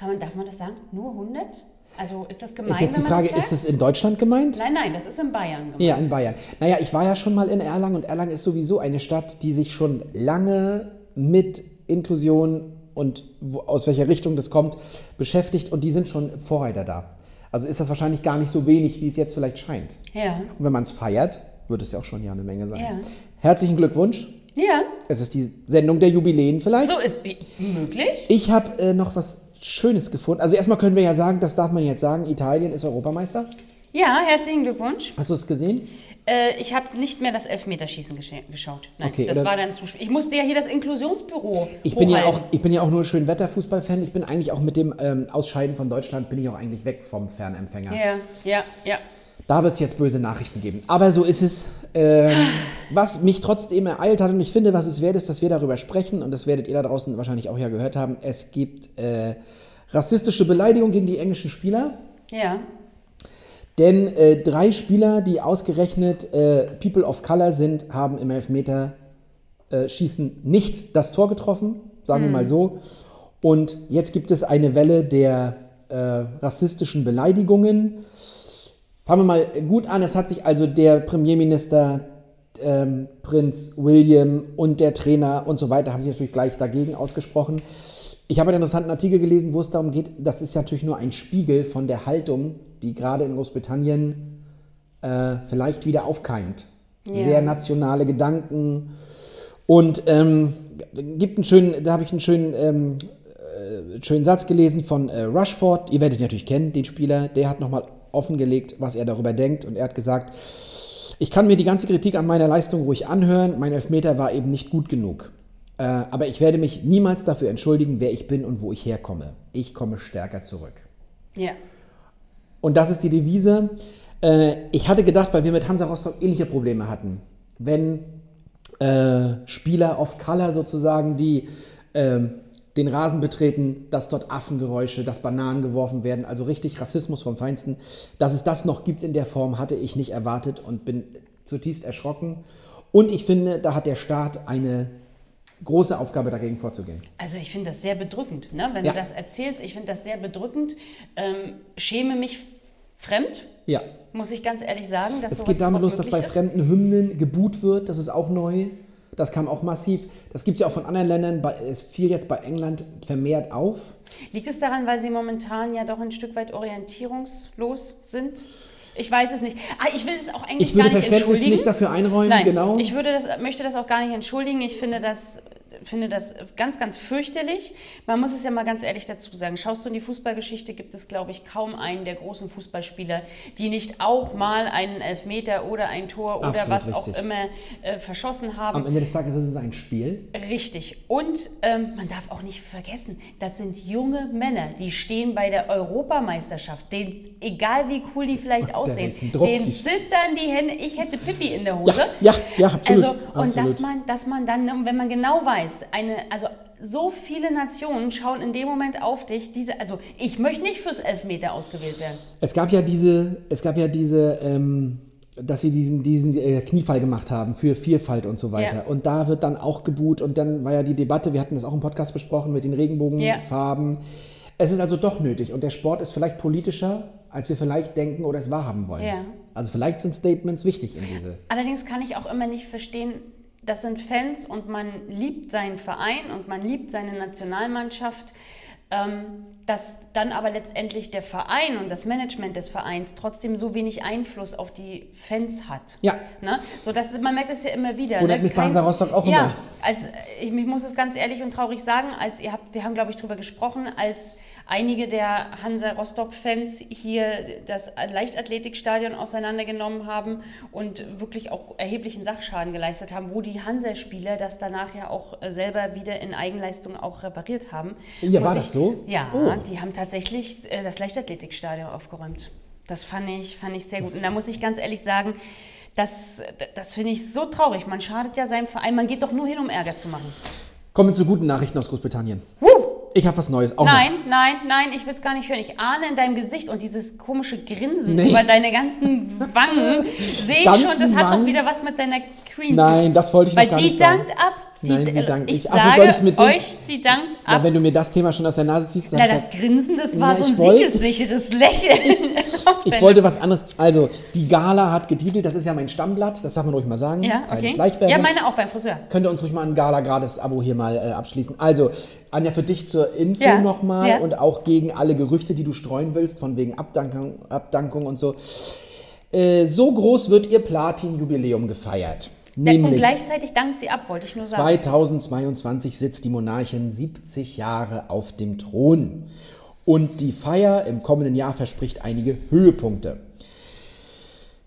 kann man, darf man das sagen, nur 100? Also ist das gemein, Ist jetzt die Frage, das ist es in Deutschland gemeint? Nein, nein, das ist in Bayern gemeint. Ja, in Bayern. Naja, ich war ja schon mal in Erlangen und Erlangen ist sowieso eine Stadt, die sich schon lange mit Inklusion und wo, aus welcher Richtung das kommt, beschäftigt und die sind schon Vorreiter da. Also ist das wahrscheinlich gar nicht so wenig, wie es jetzt vielleicht scheint. Ja. Und wenn man es feiert, wird es ja auch schon ja eine Menge sein. Ja. Herzlichen Glückwunsch. Ja, Es ist die Sendung der Jubiläen vielleicht. so ist möglich. Ich habe äh, noch was Schönes gefunden. Also erstmal können wir ja sagen, das darf man jetzt sagen, Italien ist Europameister. Ja, herzlichen Glückwunsch. Hast du es gesehen? Äh, ich habe nicht mehr das Elfmeterschießen geschaut. Nein, Okay, das war dann zu spät. Ich musste ja hier das Inklusionsbüro Ich bin, ja auch, ich bin ja auch nur schön Wetterfußballfan. Ich bin eigentlich auch mit dem ähm, Ausscheiden von Deutschland, bin ich auch eigentlich weg vom Fernempfänger. Ja, ja, ja. Da wird es jetzt böse Nachrichten geben. Aber so ist es. Ähm, was mich trotzdem ereilt hat und ich finde, was es wert ist, dass wir darüber sprechen, und das werdet ihr da draußen wahrscheinlich auch ja gehört haben, es gibt äh, rassistische Beleidigung gegen die englischen Spieler. Ja, Denn äh, drei Spieler, die ausgerechnet äh, People of Color sind, haben im Elfmeter äh, Schießen nicht das Tor getroffen, sagen wir mal so. Und jetzt gibt es eine Welle der äh, rassistischen Beleidigungen. Fangen wir mal gut an. Es hat sich also der Premierminister, ähm, Prinz William und der Trainer und so weiter haben sich natürlich gleich dagegen ausgesprochen. Ich habe einen interessanten Artikel gelesen, wo es darum geht, das ist ja natürlich nur ein Spiegel von der Haltung, die gerade in Großbritannien äh, vielleicht wieder aufkeimt. Ja. Sehr nationale Gedanken. Und ähm, gibt einen schönen, da habe ich einen schönen, ähm, äh, schönen Satz gelesen von äh, Rushford. Ihr werdet ihn natürlich kennen, den Spieler. Der hat nochmal offengelegt, was er darüber denkt. Und er hat gesagt, Ich kann mir die ganze Kritik an meiner Leistung ruhig anhören. Mein Elfmeter war eben nicht gut genug. Äh, aber ich werde mich niemals dafür entschuldigen, wer ich bin und wo ich herkomme. Ich komme stärker zurück. Ja. Und das ist die Devise. Äh, ich hatte gedacht, weil wir mit Hansa Rostock ähnliche Probleme hatten, wenn äh, Spieler of Color sozusagen, die ähm, den Rasen betreten, dass dort Affengeräusche, dass Bananen geworfen werden, also richtig Rassismus vom Feinsten. Dass es das noch gibt in der Form, hatte ich nicht erwartet und bin zutiefst erschrocken. Und ich finde, da hat der Staat eine große Aufgabe dagegen vorzugehen. Also ich finde das sehr bedrückend, ne? wenn Ja. du das erzählst. Ich finde das sehr bedrückend. Ähm, schäme mich fremd, Ja, muss ich ganz ehrlich sagen. Dass es geht damit los, dass bei ist. fremden Hymnen geboot wird. Das ist auch neu. Das kam auch massiv. Das gibt es ja auch von anderen Ländern. Es fiel jetzt bei England vermehrt auf. Liegt es daran, weil sie momentan ja doch ein Stück weit orientierungslos sind? Ich weiß es nicht. Ah, ich will es auch eigentlich Ich würde gar nicht Verständnis entschuldigen. nicht dafür einräumen, Nein, genau. ich würde das, möchte das auch gar nicht entschuldigen. Ich finde das, finde das ganz, ganz fürchterlich. Man muss es ja mal ganz ehrlich dazu sagen. Schaust du in die Fußballgeschichte, gibt es, glaube ich, kaum einen der großen Fußballspieler, die nicht auch mal einen Elfmeter oder ein Tor oder Absolut was richtig. auch immer äh, verschossen haben. Am Ende des Tages ist es ein Spiel. Richtig. Und ähm, man darf auch nicht vergessen, das sind junge Männer, die stehen bei der Europameisterschaft. Den, egal wie cool die vielleicht aussehen, Druck denen die- zittern die Hände. Ich hätte Pipi in der Hose. Ja, ja, ja, absolut. Also, und absolut. dass man, dass man dann, wenn man genau weiß, eine, also so viele Nationen schauen in dem Moment auf dich. Diese, also ich möchte nicht fürs Elfmeter ausgewählt werden. Es gab ja diese, es gab ja diese, ähm, dass sie diesen, diesen äh, Kniefall gemacht haben für Vielfalt und so weiter. Ja. Und da wird dann auch geboot und dann war ja die Debatte, wir hatten das auch im Podcast besprochen mit den Regenbogenfarben. Es ist also doch nötig und der Sport ist vielleicht politischer, als wir vielleicht denken oder es wahrhaben wollen. Ja. Also vielleicht sind Statements wichtig in diese. Allerdings kann ich auch immer nicht verstehen, das sind Fans und man liebt seinen Verein und man liebt seine Nationalmannschaft, ähm, dass dann aber letztendlich der Verein und das Management des Vereins trotzdem so wenig Einfluss auf die Fans hat. Ja. Ne? So, dass, man merkt es ja immer wieder. Das wundert ne? mich bei Hansa Rostock auch ja, immer. Als, ich, ich muss es ganz ehrlich und traurig sagen, als ihr habt, wir haben glaube ich drüber gesprochen, als einige der Hansa Rostock-Fans hier das Leichtathletikstadion auseinandergenommen haben und wirklich auch erheblichen Sachschaden geleistet haben, wo die Hansa-Spieler das danach ja auch äh, selber wieder in Eigenleistung auch repariert haben. Ja, Muss war das so? Ja, Oh. die haben tatsächlich äh, das Leichtathletikstadion aufgeräumt. Das fand ich, fand ich sehr gut. Und da muss ich ganz ehrlich sagen, das, das finde ich so traurig. Man schadet ja seinem Verein. Man geht doch nur hin, um Ärger zu machen. Kommen wir zu guten Nachrichten aus Großbritannien. Ich habe was Neues. Auch Nein, nein, nein, ich will es gar nicht hören. Ich ahne in deinem Gesicht und dieses komische Grinsen Nee. über deine ganzen Wangen sehe ich schon, das hat Wangen? doch wieder was mit deiner Queen noch. zu tun. Nein, das wollte ich noch Weil gar die nicht sagen. dankt ab. Die, Nein, sie dankt ich nicht. Ach so, sage soll ich mit dem- euch, die dankt ab. wenn du mir das Thema schon aus der Nase ziehst, Na, ich das. Grinsen, das war Na, so ich ein siegessicheres Lächeln. Ich wollte was anderes. Also, die Gala hat getitelt, das ist ja mein Stammblatt, das darf man ruhig mal sagen. Ja, Keine okay. Schleichwerbung. Ja, meine auch beim Friseur. Könnt ihr uns ruhig mal ein Gala-Gratis-Abo hier mal äh, abschließen. Also, Anja, für dich zur Info Ja, nochmal ja. und auch gegen alle Gerüchte, die du streuen willst, von wegen Abdankung, Abdankung und so. Äh, so groß wird ihr Platin-Jubiläum gefeiert. Und Nämlich gleichzeitig dankt sie ab, wollte ich nur sagen. 2022 sitzt die Monarchin 70 Jahre auf dem Thron. Und die Feier im kommenden Jahr verspricht einige Höhepunkte.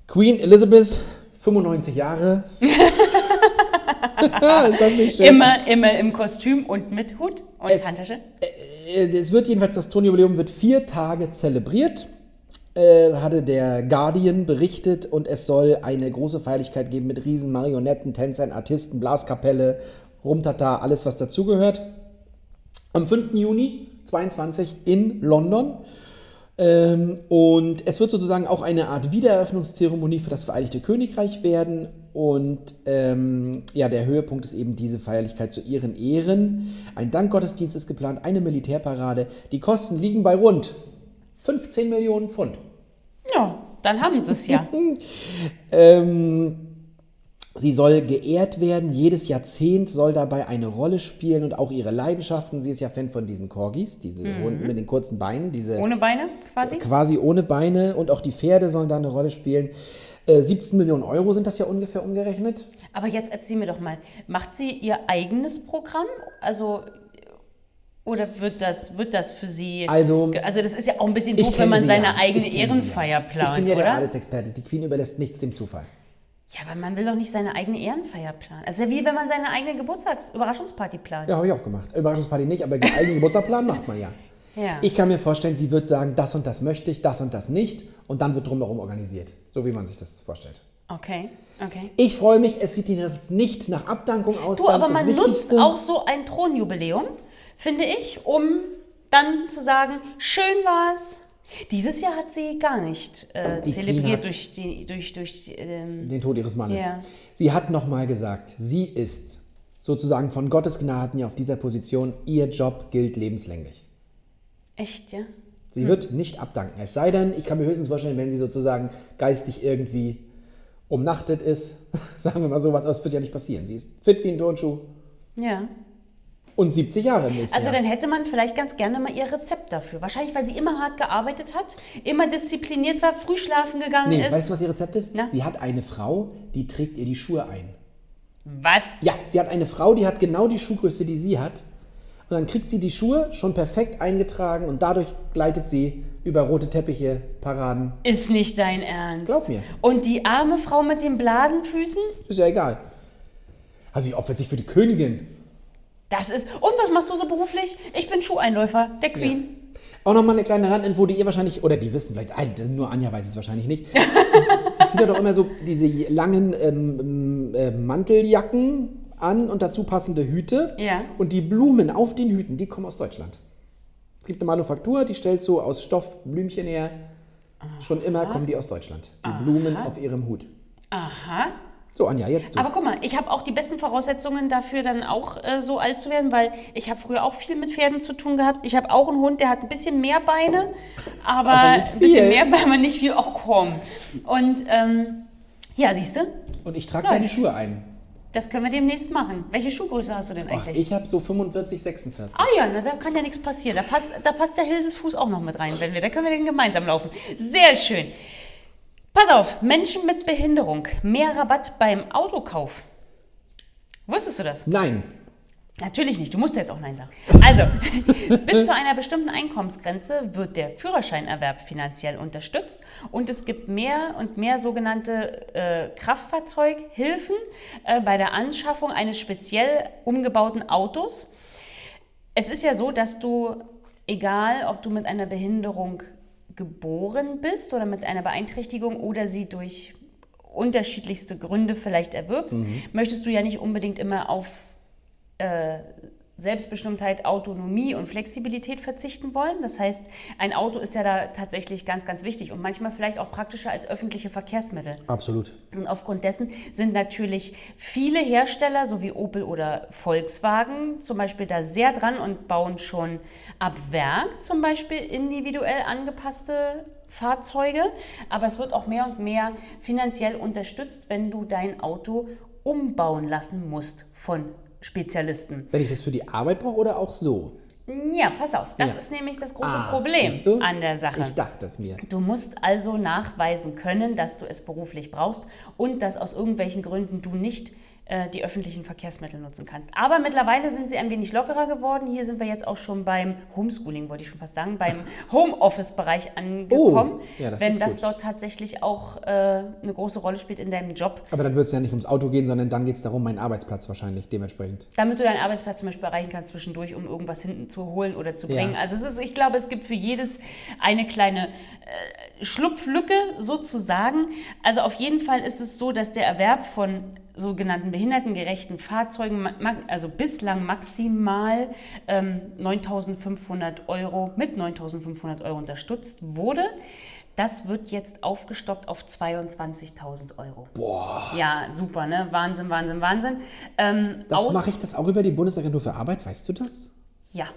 Queen Elizabeth, 95 Jahre. ist das nicht schön? Immer, immer im Kostüm und mit Hut und Es- Handtasche. Äh, Es wird jedenfalls, das Thronjubiläum wird vier Tage zelebriert, äh, hatte der Guardian berichtet und es soll eine große Feierlichkeit geben mit riesen Marionetten, Tänzern, Artisten, Blaskapelle, Rumtata, alles was dazugehört. Am 5. Juni 22 in London. Ähm, und es wird sozusagen auch eine Art Wiedereröffnungszeremonie für das Vereinigte Königreich werden. Und ähm, ja, der Höhepunkt ist eben diese Feierlichkeit zu ihren Ehren. Ein Dankgottesdienst ist geplant, eine Militärparade. Die Kosten liegen bei rund 15 Millionen Pfund. Ja, dann haben sie es ja. Ähm, sie soll geehrt werden. Jedes Jahrzehnt soll dabei eine Rolle spielen und auch ihre Leidenschaften. Sie ist ja Fan von diesen Corgis, diese Hunden mit den kurzen Beinen, diese Ohne Beine quasi. quasi ohne Beine und auch die Pferde sollen da eine Rolle spielen. Äh, 17 Millionen Euro sind das ja ungefähr umgerechnet. Aber jetzt erzähl mir doch mal, macht sie ihr eigenes Programm? Also, oder wird das, wird das für sie. Also- also, das ist ja auch ein bisschen doof, wenn man seine ja. eigene Ehrenfeier ja. plant, Ich bin ja der oder? Adelsexperte. Die Queen überlässt nichts dem Zufall. Ja, aber man will doch nicht seine eigene Ehrenfeier planen. Also wie wenn man seine eigene Geburtstags-Überraschungsparty plant. Ja, habe ich auch gemacht. Überraschungsparty nicht, aber den eigenen Geburtstagsplan macht man ja. Ja. Ich kann mir vorstellen, sie wird sagen, das und das möchte ich, das und das nicht. Und dann wird drumherum organisiert. So wie man sich das vorstellt. Okay, okay. Ich freue mich, es sieht jetzt nicht nach Abdankung aus. Du, das aber ist das man nutzt auch so ein Thronjubiläum, finde ich, um dann zu sagen, schön war's. Dieses Jahr hat sie gar nicht äh, zelebriert durch die, durch, durch ähm, den Tod ihres Mannes. Ja. Sie hat nochmal gesagt, sie ist sozusagen von Gottes Gnaden ja auf dieser Position, ihr Job gilt lebenslänglich. echt, ja? Sie wird nicht abdanken. Es sei denn, ich kann mir höchstens vorstellen, wenn sie sozusagen geistig irgendwie umnachtet ist, sagen wir mal sowas, aber es wird ja nicht passieren. Sie ist fit wie ein Turnschuh Ja. Und 70 Jahre im nächsten Also Jahr. dann hätte man vielleicht ganz gerne mal ihr Rezept dafür. Wahrscheinlich, weil sie immer hart gearbeitet hat, immer diszipliniert war, früh schlafen gegangen Nee, ist. weißt du, was ihr Rezept ist? Na? Sie hat eine Frau, die trägt ihr die Schuhe ein. was? Ja, sie hat eine Frau, die hat genau die Schuhgröße, die sie hat. Und dann kriegt sie die Schuhe schon perfekt eingetragen und dadurch gleitet sie über rote Teppiche, Paraden. Ist nicht dein Ernst. Glaub mir. Und die arme Frau mit den Blasenfüßen? Ist ja egal. Also sie opfert sich für die Königin. Das ist. Und was machst du so beruflich? Ich bin Schuheinläufer, der Queen. Auch nochmal eine kleine Randinfo, die ihr wahrscheinlich, oder die wissen vielleicht, nur Anja weiß es wahrscheinlich nicht. Sie kriegt doch immer so diese langen ähm, äh, Manteljacken an und dazu passende Hüte. Ja. Und die Blumen auf den Hüten, die kommen aus Deutschland. Es gibt eine Manufaktur, die stellt so aus Stoff Blümchen her. Schon immer kommen die aus Deutschland. Die Blumen auf ihrem Hut. Aha. So, Anja, jetzt du. Aber guck mal, ich habe auch die besten Voraussetzungen dafür, dann auch äh, so alt zu werden, weil ich habe früher auch viel mit Pferden zu tun gehabt. Ich habe auch einen Hund, der hat ein bisschen mehr Beine, aber, Aber ein bisschen mehr, aber nicht viel. Auch komm. Und ähm, ja, siehst du, und ich trage deine Schuhe ein. das können wir demnächst machen. Welche Schuhgröße hast du denn Ach, eigentlich? ich habe so 45, 46. Ah ja, na, da kann ja nichts passieren. Da passt, da passt der Hildes Fuß auch noch mit rein, wenn wir, da können wir den gemeinsam laufen. Sehr schön. Pass auf, Menschen mit Behinderung, mehr Rabatt beim Autokauf. Wusstest du das? Nein. Natürlich nicht, du musst ja jetzt auch Nein sagen. Also, bis zu einer bestimmten Einkommensgrenze wird der Führerscheinerwerb finanziell unterstützt und es gibt mehr und mehr sogenannte äh, Kraftfahrzeughilfen äh, bei der Anschaffung eines speziell umgebauten Autos. Es ist ja so, dass du, egal ob du mit einer Behinderung geboren bist oder mit einer Beeinträchtigung oder sie durch unterschiedlichste Gründe vielleicht erwirbst, möchtest du ja nicht unbedingt immer auf äh, Selbstbestimmtheit, Autonomie und Flexibilität verzichten wollen. Das heißt, ein Auto ist ja da tatsächlich ganz, ganz wichtig und manchmal vielleicht auch praktischer als öffentliche Verkehrsmittel. Absolut. Und aufgrund dessen sind natürlich viele Hersteller, so wie Opel oder Volkswagen, zum Beispiel da sehr dran und bauen schon ab Werk zum Beispiel individuell angepasste Fahrzeuge. Aber es wird auch mehr und mehr finanziell unterstützt, wenn du dein Auto umbauen lassen musst von Spezialisten. Wenn ich das für die Arbeit brauche oder auch so? Ja, pass auf, das Ja. ist nämlich das große Ah, Problem an der Sache. Ich dachte es mir. Du musst also nachweisen können, dass du es beruflich brauchst und dass aus irgendwelchen Gründen du nicht die öffentlichen Verkehrsmittel nutzen kannst. Aber mittlerweile sind sie ein wenig lockerer geworden. Hier sind wir jetzt auch schon beim Homeschooling, wollte ich schon fast sagen, beim Homeoffice-Bereich angekommen. Oh, ja, das wenn das gut. dort tatsächlich auch äh, eine große Rolle spielt in deinem Job. Aber dann wird es ja nicht ums Auto gehen, sondern dann geht es darum, meinen Arbeitsplatz wahrscheinlich dementsprechend. Damit du deinen Arbeitsplatz zum Beispiel erreichen kannst zwischendurch, um irgendwas hinten zu holen oder zu bringen. Ja. Also es ist, ich glaube, es gibt für jedes eine kleine äh, Schlupflücke sozusagen. Also auf jeden Fall ist es so, dass der Erwerb von sogenannten behindertengerechten Fahrzeugen, also bislang maximal ähm, 9.500 Euro, mit 9.500 Euro unterstützt wurde. Das wird jetzt aufgestockt auf 22.000 Euro. Boah. Ja, super, ne? Wahnsinn, Wahnsinn, Wahnsinn. Ähm, Das mache ich das auch über die Bundesagentur für Arbeit, weißt du das? Ja,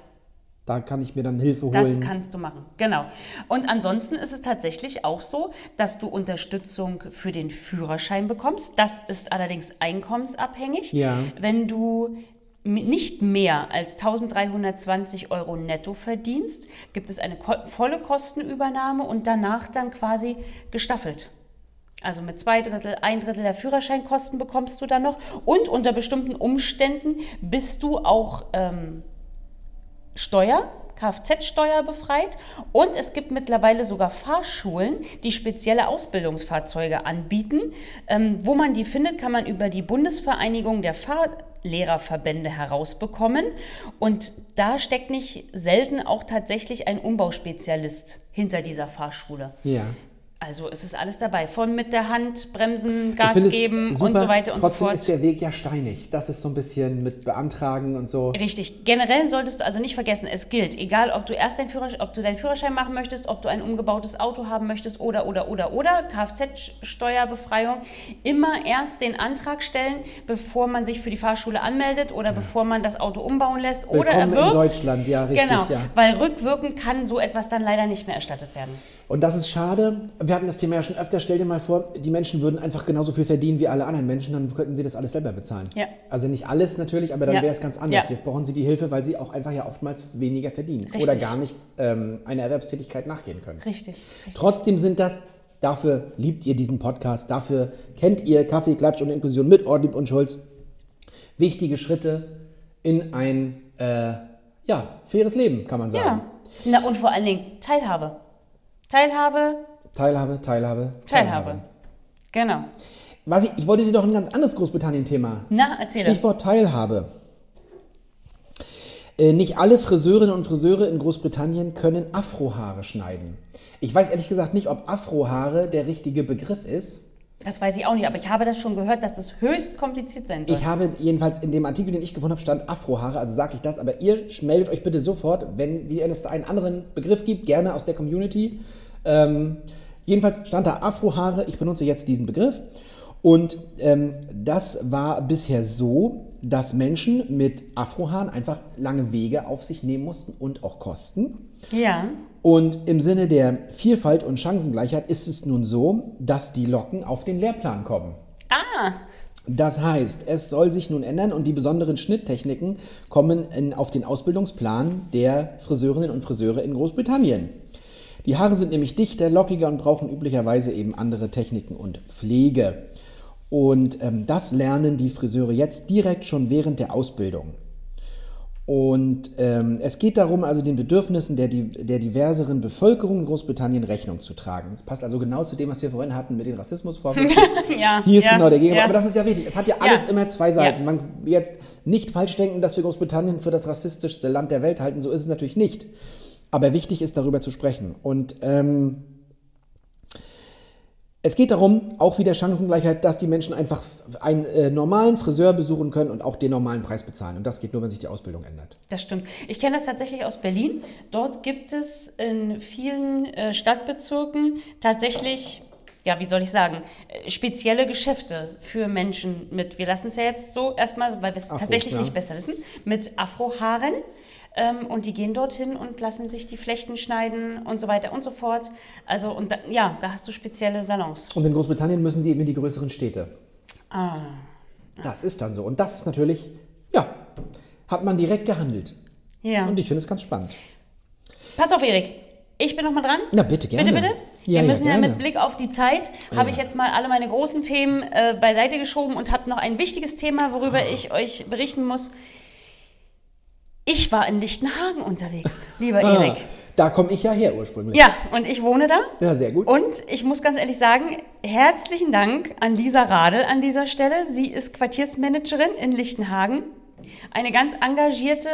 Da kann ich mir dann Hilfe das holen. kannst du machen. Genau. Und ansonsten ist es tatsächlich auch so, dass du Unterstützung für den Führerschein bekommst. Das ist allerdings einkommensabhängig. Ja. Wenn du nicht mehr als 1320 Euro netto verdienst, gibt es eine volle Kostenübernahme und danach dann quasi gestaffelt. Also mit zwei Drittel, ein Drittel der Führerscheinkosten bekommst du dann noch. Und unter bestimmten Umständen bist du auch ähm, Steuer Kfz-Steuer befreit und es gibt mittlerweile sogar Fahrschulen, die spezielle Ausbildungsfahrzeuge anbieten. Ähm, wo man die findet, kann man über die Bundesvereinigung der Fahrlehrerverbände herausbekommen. Und da steckt nicht selten auch tatsächlich ein Umbauspezialist hinter dieser Fahrschule. Ja. Also es ist alles dabei, von mit der Hand bremsen, Gas geben super. und so weiter und Trotzdem so fort. ist der Weg ja steinig. Das ist so ein bisschen mit Beantragen und so. Richtig. Generell solltest du also nicht vergessen, es gilt, egal ob du erst deinen Führerschein, ob du deinen Führerschein machen möchtest, ob du ein umgebautes Auto haben möchtest oder oder oder oder Kfz-Steuerbefreiung, immer erst den Antrag stellen, bevor man sich für die Fahrschule anmeldet oder bevor man das Auto umbauen lässt oder Willkommen in erwirbt. Deutschland, ja, richtig, Genau, ja. weil rückwirkend kann so etwas dann leider nicht mehr erstattet werden. Und das ist schade. Wir hatten das Thema ja schon öfter. Stell dir mal vor, die Menschen würden einfach genauso viel verdienen wie alle anderen Menschen, dann könnten sie das alles selber bezahlen. Ja. Also nicht alles natürlich, aber dann Ja. wäre es ganz anders. Ja. Jetzt brauchen sie die Hilfe, weil sie auch einfach ja oftmals weniger verdienen Richtig. oder gar nicht ähm, einer Erwerbstätigkeit nachgehen können. Richtig. Trotzdem sind das, dafür liebt ihr diesen Podcast, dafür kennt ihr Kaffee, Klatsch und Inklusion mit Ortlieb und Schulz. Wichtige Schritte in ein äh, ja, faires Leben, kann man sagen. Ja. Na und vor allen Dingen Teilhabe. Teilhabe, Teilhabe, Teilhabe, Teilhabe. Genau. Was ich, ich wollte dir doch ein ganz anderes Großbritannien-Thema. Na, erzähl das. Stichwort Teilhabe. Äh, nicht alle Friseurinnen und Friseure in Großbritannien können Afrohaare schneiden. Ich weiß ehrlich gesagt nicht, ob Afrohaare der richtige Begriff ist. Das weiß ich auch nicht, aber ich habe das schon gehört, dass das höchst kompliziert sein soll. Ich habe jedenfalls in dem Artikel, den ich gefunden habe, stand Afrohaare, also sage ich das, aber ihr meldet euch bitte sofort, wenn, es da einen anderen Begriff gibt, gerne aus der Community. Ähm, jedenfalls stand da Afrohaare, ich benutze jetzt diesen Begriff. Und ähm, das war bisher so, dass Menschen mit Afrohaaren einfach lange Wege auf sich nehmen mussten und auch Kosten. ja. Und im Sinne der Vielfalt und Chancengleichheit ist es nun so, dass die Locken auf den Lehrplan kommen. Ah, Das heißt, es soll sich nun ändern und die besonderen Schnitttechniken kommen in, auf den Ausbildungsplan der Friseurinnen und Friseure in Großbritannien. Die Haare sind nämlich dichter, lockiger und brauchen üblicherweise eben andere Techniken und Pflege. Und ähm, das lernen die Friseure jetzt direkt schon während der Ausbildung. Und ähm, es geht darum, also den Bedürfnissen der, der diverseren Bevölkerung in Großbritannien Rechnung zu tragen. Das passt also genau zu dem, was wir vorhin hatten mit den Rassismusvorwürfen. ja. Hier ist ja, genau der Gegenpart. ja. Aber das ist ja wichtig. Es hat ja alles immer zwei Seiten. Man jetzt nicht falsch denken, dass wir Großbritannien für das rassistischste Land der Welt halten. So ist es natürlich nicht. Aber wichtig ist, darüber zu sprechen. Und ähm, es geht darum, auch wieder Chancengleichheit, dass die Menschen einfach einen äh, normalen Friseur besuchen können und auch den normalen Preis bezahlen. Und das geht nur, wenn sich die Ausbildung ändert. Das stimmt. Ich kenne das tatsächlich aus Berlin. Dort gibt es in vielen äh, Stadtbezirken tatsächlich, ja, wie soll ich sagen, äh, spezielle Geschäfte für Menschen mit, wir lassen es ja jetzt so erstmal, weil wir es tatsächlich ja. nicht besser wissen, mit Afrohaaren. Ähm, und die gehen dorthin und lassen sich die Flechten schneiden und so weiter und so fort. Also, und da, ja, da hast du spezielle Salons. Und in Großbritannien müssen sie eben in die größeren Städte. Ah. Das ist dann so. Und das ist natürlich, ja, hat man direkt gehandelt. Ja. Und ich finde es ganz spannend. Pass auf, Erik. Ich bin noch mal dran. Na, bitte, gerne. Bitte, bitte. Ja, Wir ja, müssen ja, gerne. mit Blick auf die Zeit, habe ich jetzt mal alle meine großen Themen äh, beiseite geschoben und habe noch ein wichtiges Thema, worüber Ah. ich euch berichten muss. Ich war in Lichtenhagen unterwegs, lieber Ah, Erik. da komme ich ja her ursprünglich. Ja, und ich wohne da. Ja, sehr gut. Und ich muss ganz ehrlich sagen, herzlichen Dank an Lisa Radl an dieser Stelle. Sie ist Quartiersmanagerin in Lichtenhagen. Eine ganz engagierte,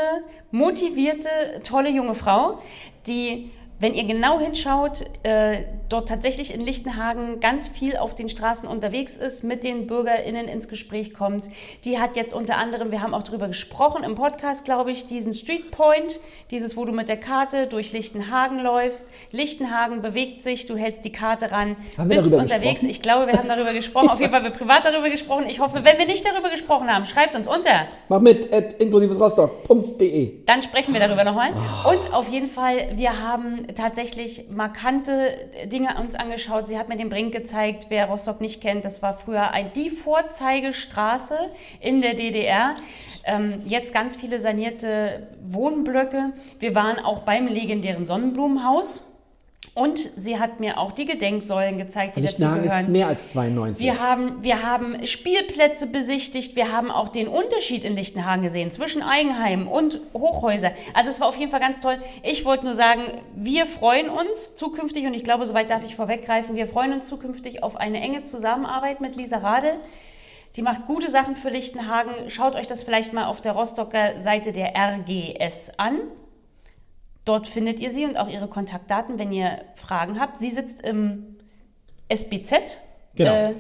motivierte, tolle junge Frau, die, wenn ihr genau hinschaut, äh, dort tatsächlich in Lichtenhagen ganz viel auf den Straßen unterwegs ist, mit den BürgerInnen ins Gespräch kommt. Die hat jetzt unter anderem, wir haben auch darüber gesprochen im Podcast, glaube ich, diesen Street Point, dieses, wo du mit der Karte durch Lichtenhagen läufst. Lichtenhagen bewegt sich, du hältst die Karte ran, Haben bist unterwegs. gesprochen? Ich glaube, wir haben darüber gesprochen. Auf jeden Fall haben wir privat darüber gesprochen. Ich hoffe, wenn wir nicht darüber gesprochen haben, schreibt uns unter. Mach mit at inklusivesrostock.de. Dann sprechen wir darüber nochmal. Und auf jeden Fall, wir haben tatsächlich markante Dinge uns angeschaut. Sie hat mir den Brink gezeigt, wer Rostock nicht kennt. Das war früher ein, die Vorzeigestraße in der DDR. Ähm, jetzt ganz viele sanierte Wohnblöcke. Wir waren auch beim legendären Sonnenblumenhaus. Und sie hat mir auch die Gedenksäulen gezeigt, die Lichtenhagen dazu ist gehören. mehr als 92. Wir haben, wir haben Spielplätze besichtigt, wir haben auch den Unterschied in Lichtenhagen gesehen zwischen Eigenheim und Hochhäuser. Also es war auf jeden Fall ganz toll. Ich wollte nur sagen, wir freuen uns zukünftig, und ich glaube, soweit darf ich vorweggreifen, wir freuen uns zukünftig auf eine enge Zusammenarbeit mit Lisa Radel. Die macht gute Sachen für Lichtenhagen. Schaut euch das vielleicht mal auf der Rostocker Seite der RGS an. Dort findet ihr sie und auch ihre Kontaktdaten, wenn ihr Fragen habt. Sie sitzt im SBZ. Genau. Äh,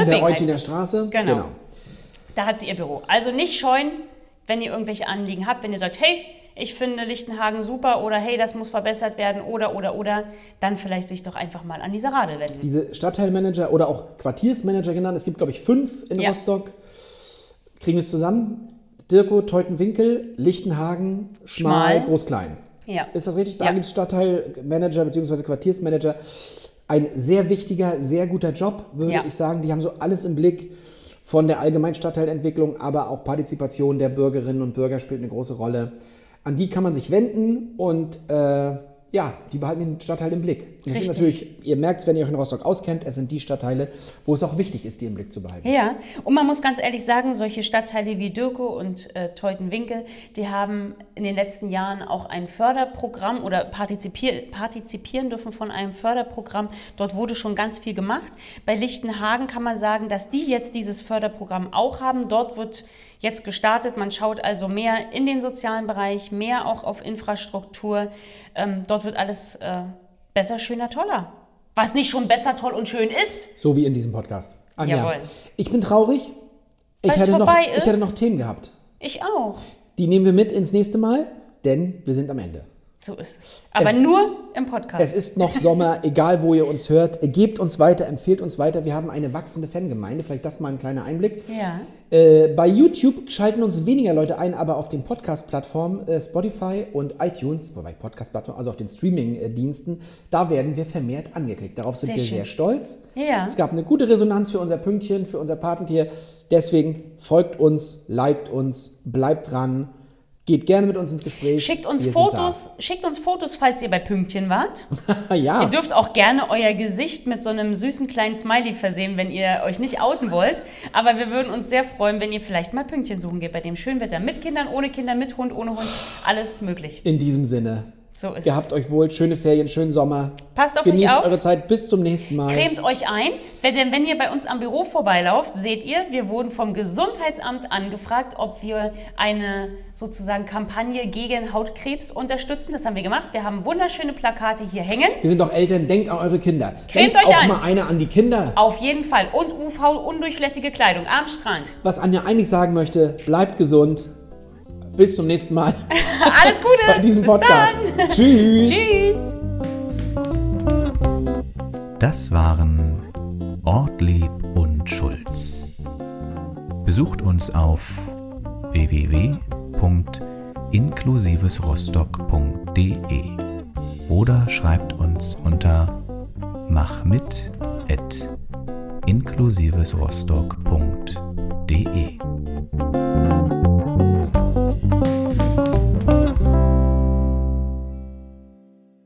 In der es. Straße. Genau. Da hat sie ihr Büro. Also nicht scheuen, wenn ihr irgendwelche Anliegen habt, wenn ihr sagt, hey, ich finde Lichtenhagen super oder hey, das muss verbessert werden oder oder oder, dann vielleicht sich doch einfach mal an diese Radel wenden. Diese Stadtteilmanager oder auch Quartiersmanager genannt, es gibt glaube ich fünf in Ja. Rostock. Kriegen wir es zusammen? Dirko, Teutenwinkel, Lichtenhagen, Schmal, Schmal. Groß-Klein. Ja. Ist das richtig? Da Ja. gibt es Stadtteilmanager bzw. Quartiersmanager. Ein sehr wichtiger, sehr guter Job, würde Ja. ich sagen. Die haben so alles im Blick von der allgemeinen Stadtteilentwicklung, aber auch Partizipation der Bürgerinnen und Bürger spielt eine große Rolle. An die kann man sich wenden und äh, ja, die behalten den Stadtteil im Blick. Das sind Richtig. natürlich, ihr merkt, wenn ihr euch in Rostock auskennt, es sind die Stadtteile, wo es auch wichtig ist, die im Blick zu behalten. Ja, und man muss ganz ehrlich sagen, solche Stadtteile wie Dürkow und äh, Teutenwinkel, die haben in den letzten Jahren auch ein Förderprogramm oder partizipier partizipieren dürfen von einem Förderprogramm. Dort wurde schon ganz viel gemacht. Bei Lichtenhagen kann man sagen, dass die jetzt dieses Förderprogramm auch haben. Dort wird jetzt gestartet. Man schaut also mehr in den sozialen Bereich, mehr auch auf Infrastruktur. Ähm, dort wird alles äh, besser, schöner, toller. Was nicht schon besser, toll und schön ist. So wie in diesem Podcast. Anja, Jawohl. ich bin traurig. Ich hätte, noch, ich hätte noch Themen gehabt. Ich auch. Die nehmen wir mit ins nächste Mal, denn wir sind am Ende. So ist es. Aber Es- nur im Podcast. Es ist noch Sommer, egal wo ihr uns hört. Gebt uns weiter, empfehlt uns weiter. Wir haben eine wachsende Fangemeinde. Vielleicht das mal ein kleiner Einblick. ja. Äh, bei YouTube schalten uns weniger Leute ein, aber auf den Podcast-Plattformen äh, Spotify und iTunes, wobei Podcast-Plattformen, also auf den Streaming-Diensten, da werden wir vermehrt angeklickt. Darauf sind Sehr wir schön. sehr stolz. Ja. Es gab eine gute Resonanz für unser Pünktchen, für unser Patentier. Deswegen folgt uns, liked uns, bleibt dran, geht gerne mit uns ins Gespräch. Schickt uns Wir Fotos, schickt uns Fotos, falls ihr bei Pünktchen wart. Ja. Ihr dürft auch gerne euer Gesicht mit so einem süßen kleinen Smiley versehen, wenn ihr euch nicht outen wollt. Aber wir würden uns sehr freuen, wenn ihr vielleicht mal Pünktchen suchen geht bei dem schönen Wetter. Mit Kindern, ohne Kinder, mit Hund, ohne Hund. Alles möglich. In diesem Sinne. So ist Ihr habt euch wohl, schöne Ferien, schönen Sommer. Passt auf Genießt auf. eure Zeit, bis zum nächsten Mal. Cremt euch ein, denn wenn ihr bei uns am Büro vorbeilauft, seht ihr, wir wurden vom Gesundheitsamt angefragt, ob wir eine sozusagen Kampagne gegen Hautkrebs unterstützen. Das haben wir gemacht. Wir haben wunderschöne Plakate hier hängen. Wir sind doch Eltern, denkt an eure Kinder. Cremt denkt euch auch ein. mal einer an die Kinder. Auf jeden Fall. Und UV-undurchlässige Kleidung am Strand. Was Anja eigentlich sagen möchte, bleibt gesund. Bis zum nächsten Mal Alles Gute. bei diesem Bis Podcast. Dann. Tschüss. Tschüss. Das waren Ortlieb und Schulz. Besucht uns auf www.inklusivesrostock.de oder schreibt uns unter machmit@inklusivesrostock.de.